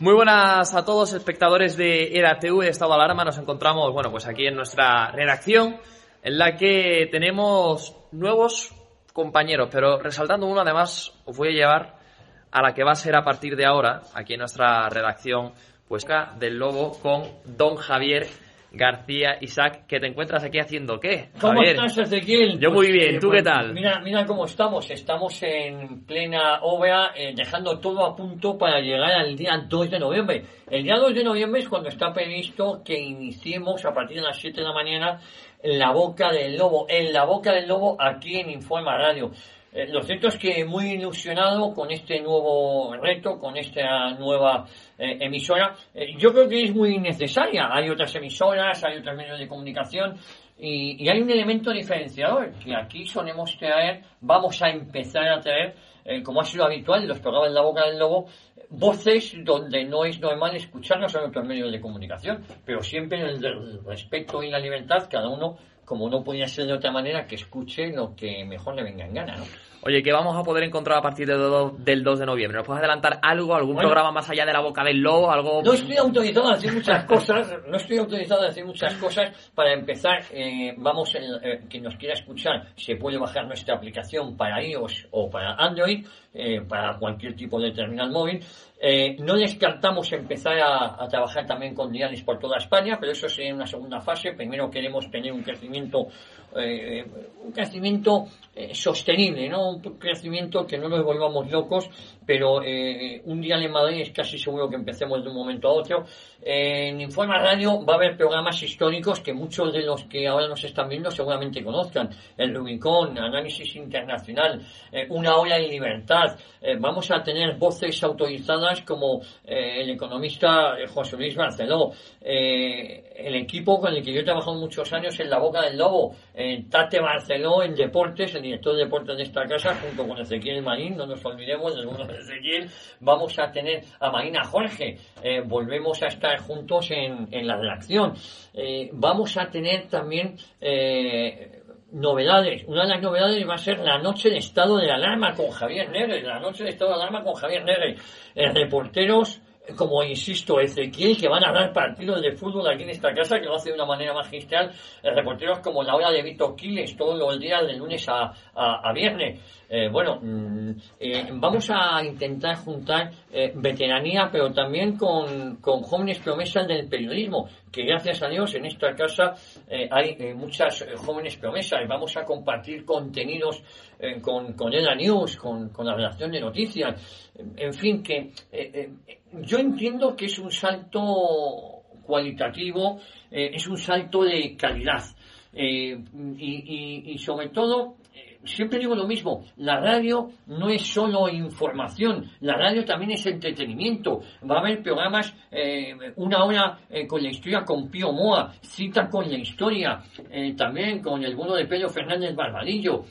Muy buenas a todos, espectadores de ERA-TV de Estado de Alarma. Nos encontramos, bueno, pues aquí en nuestra redacción, en la que tenemos nuevos compañeros, pero resaltando uno, además, os voy a llevar a la que va a ser a partir de ahora, aquí en nuestra redacción, pues del Lobo, con Don Javier García Isaac, que te encuentras aquí haciendo qué? ¿Cómo Javier? estás, Ezequiel? Yo muy bien, eh, ¿tú pues, qué tal? Mira, mira cómo estamos. Estamos en plena obra, eh, dejando todo a punto para llegar al día 2 de noviembre. El día 2 de noviembre es cuando está previsto que iniciemos a partir de las 7 de la mañana La Boca del Lobo. En La Boca del Lobo, aquí en Informa Radio. Eh, lo cierto es que muy ilusionado con este nuevo reto, con esta nueva eh, emisora. Eh, yo creo que es muy necesaria. Hay otras emisoras, hay otros medios de comunicación y, hay un elemento diferenciador que aquí solemos traer, vamos a empezar a traer, eh, como ha sido habitual los programas en la boca del lobo, voces donde no es normal escucharnos en otros medios de comunicación, pero siempre en el respeto y la libertad, cada uno como no podía ser de otra manera, que escuche lo que mejor le venga en gana, ¿no? Oye, ¿qué vamos a poder encontrar a partir de do- del 2 de noviembre? ¿Nos puedes adelantar algo, algún Bueno. programa más allá de la boca del lobo? Algo... No estoy autorizado a decir muchas cosas, no estoy autorizado a decir muchas cosas. Para empezar, eh, vamos, en- eh, quien nos quiera escuchar, se puede bajar nuestra aplicación para iOS o para Android, eh, para cualquier tipo de terminal móvil. Eh, no descartamos empezar a, a trabajar también con diales por toda España, pero eso sería una segunda fase. Primero queremos tener un crecimiento, 品と eh, un crecimiento eh, sostenible, ¿no? Un crecimiento que no nos volvamos locos, pero eh, un día en Madrid es casi seguro que empecemos de un momento a otro. En Informa Radio va a haber programas históricos que muchos de los que ahora nos están viendo seguramente conozcan. El Rubicón, Análisis Internacional, Una Hora en Libertad. Vamos a tener voces autorizadas como el economista José Luis Barceló, el equipo con el que yo he trabajado muchos años en La Boca del Lobo, Tate Barceló en Deportes, el director de deportes de esta casa, junto con Ezequiel Marín, no nos olvidemos del bueno de Ezequiel, vamos a tener a Marina Jorge, eh, volvemos a estar juntos en, en la redacción, Eh, vamos a tener también eh, novedades. Una de las novedades va a ser la noche de estado de alarma con Javier Negre, la noche de estado de alarma con Javier Negre. Reporteros como insisto, Ezequiel, que van a dar partidos de fútbol aquí en esta casa, que lo hace de una manera magistral, eh, reporteros como la hora de Vito Quiles, todos los días de lunes a, a, viernes. Eh, bueno, mm, eh, vamos a intentar juntar veteranía, pero también con, con, jóvenes promesas del periodismo, que gracias a Dios en esta casa hay muchas jóvenes promesas. Vamos a compartir contenidos con, con ELA News, con, con la redacción de noticias, en fin, que yo entiendo que es un salto cualitativo, eh, es un salto de calidad. Eh, y, sobre todo, eh, siempre digo lo mismo, la radio no es solo información, la radio también es entretenimiento. Va a haber programas, una hora con la historia con Pío Moa, cita con la historia, también con el bueno de Pedro Fernández Barbadillo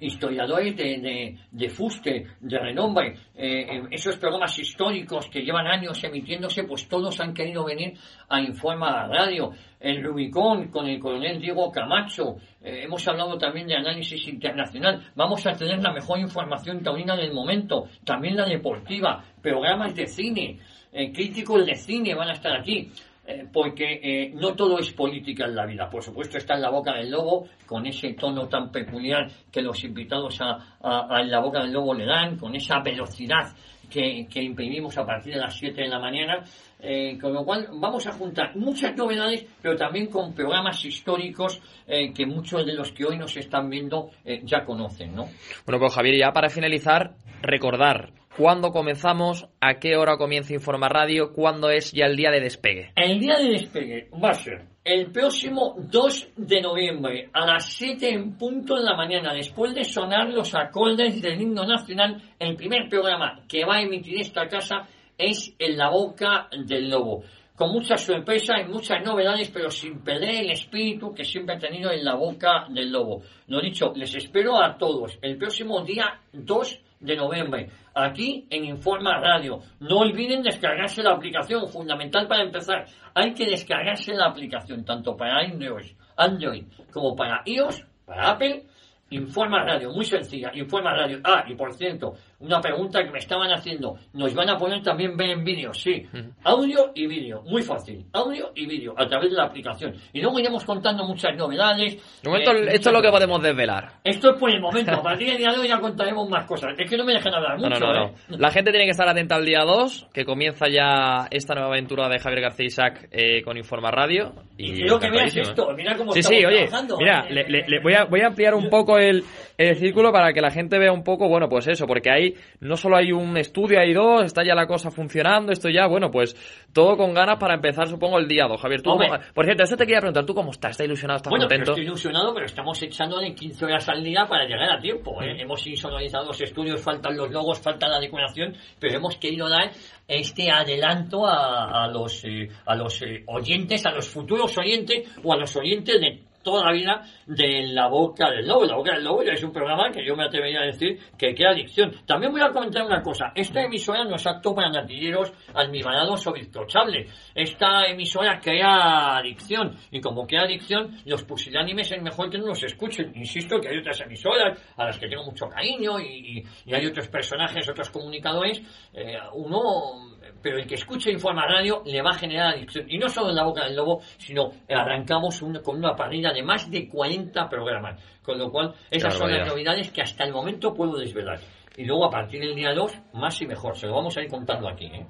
historiadores de, de, fuste, de renombre, eh, esos programas históricos que llevan años emitiéndose, pues todos han querido venir a informar a la radio. El Rubicón con el coronel Diego Camacho, eh, hemos hablado también de análisis internacional, vamos a tener la mejor información taurina del momento, también la deportiva, programas de cine, eh, críticos de cine van a estar aquí. Eh, porque eh, no todo es política en la vida. Por supuesto está en la boca del lobo, con ese tono tan peculiar que los invitados a, En la boca del lobo le dan, con esa velocidad que, imprimimos a partir de las 7 de la mañana. Eh, con lo cual vamos a juntar muchas novedades, pero también con programas históricos que muchos de los que hoy nos están viendo ya conocen, ¿no? Bueno, pues Javier, ya para finalizar, recordar ¿Cuándo comenzamos? ¿A qué hora comienza Informa Radio? ¿Cuándo es ya el día de despegue? El día de despegue va a ser el próximo 2 de noviembre a las 7 en punto de la mañana, después de sonar los acordes del himno nacional, el primer programa que va a emitir esta casa es En la boca del lobo. Con muchas sorpresas y muchas novedades, pero sin perder el espíritu que siempre ha tenido en la boca del lobo. Lo dicho, les espero a todos el próximo día 2 de noviembre, aquí en Informa Radio. No olviden descargarse la aplicación, fundamental para empezar. Hay que descargarse la aplicación, tanto para Android, Android como para iOS, para Apple. Informa Radio, muy sencilla, Informa Radio. Ah, y por cierto, una pregunta que me estaban haciendo. Nos van a poner también ver en vídeo, sí. Audio y vídeo, muy fácil. Audio y vídeo a través de la aplicación. Y luego iremos contando muchas novedades. Eh, esto es lo que podemos desvelar. Esto es por el momento. A partir del día de hoy ya contaremos más cosas. Es que no me dejan hablar mucho. ¿eh? La gente tiene que estar atenta al día 2, que comienza ya esta nueva aventura de Javier García Isaac eh, con Informa Radio. Y, quiero que veas esto. Mira cómo sí, sí, oye, Mira, le, voy, a, voy a ampliar un poco el, el círculo para que la gente vea un poco, bueno, pues eso, porque hay no solo hay un estudio, hay dos, está ya la cosa funcionando, esto ya, bueno, pues todo con ganas para empezar, supongo, el día 2. Javier, tú, por cierto, eso te quería preguntar, ¿tú cómo estás? ¿Estás ilusionado? ¿Estás bueno, contento? estoy ilusionado, pero estamos echándole 15 horas al día para llegar a tiempo. ¿eh? Hemos insonorizado los estudios, faltan los logos, falta la decoración, pero hemos querido dar este adelanto a, los, eh, a los eh, oyentes, a los futuros oyentes o a los oyentes de toda la vida de La Boca del Lobo. La Boca del Lobo es un programa que yo me atrevería a decir que crea adicción. También voy a comentar una cosa. Esta emisora no es apto para natilleros almibarados o bizcochables. Esta emisora crea adicción. Y como crea adicción, los pusilánimes es mejor que no los escuchen. Insisto que hay otras emisoras a las que tengo mucho cariño y, hay otros personajes, otros comunicadores. Eh, uno pero el que escuche Informa Radio le va a generar adicción. Y no solo en la boca del lobo, sino arrancamos con una parrilla de más de 40 programas. Con lo cual, esas son las novedades que hasta el momento puedo desvelar. Y luego, a partir del día 2, más y mejor. Se lo vamos a ir contando aquí. ¿eh?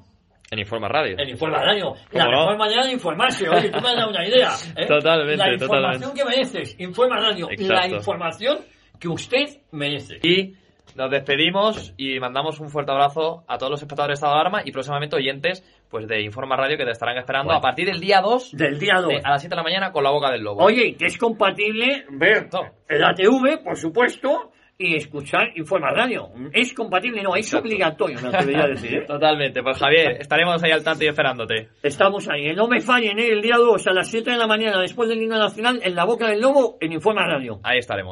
En Informa Radio. En Informa Radio. La mejor manera de informarse. Oye, tú me has dado una idea. ¿eh? Totalmente, La información que mereces. Informa Radio. La información que usted merece. Y nos despedimos y mandamos un fuerte abrazo a todos los espectadores de Estado de Alarma y próximamente oyentes pues de Informa Radio que te estarán esperando a partir del día 2 del día 2 a las 7 de la mañana con la boca del lobo. Oye, que es compatible ver el ATV, por supuesto, y escuchar Informa Radio. Es compatible, no, es obligatorio, me atrevería a decir. ¿eh? Totalmente, pues Javier, estaremos ahí al tanto y esperándote. Estamos ahí, no me fallen, ¿eh? el día 2 a las 7 de la mañana después del himno nacional en la boca del lobo en Informa Radio. Ahí estaremos.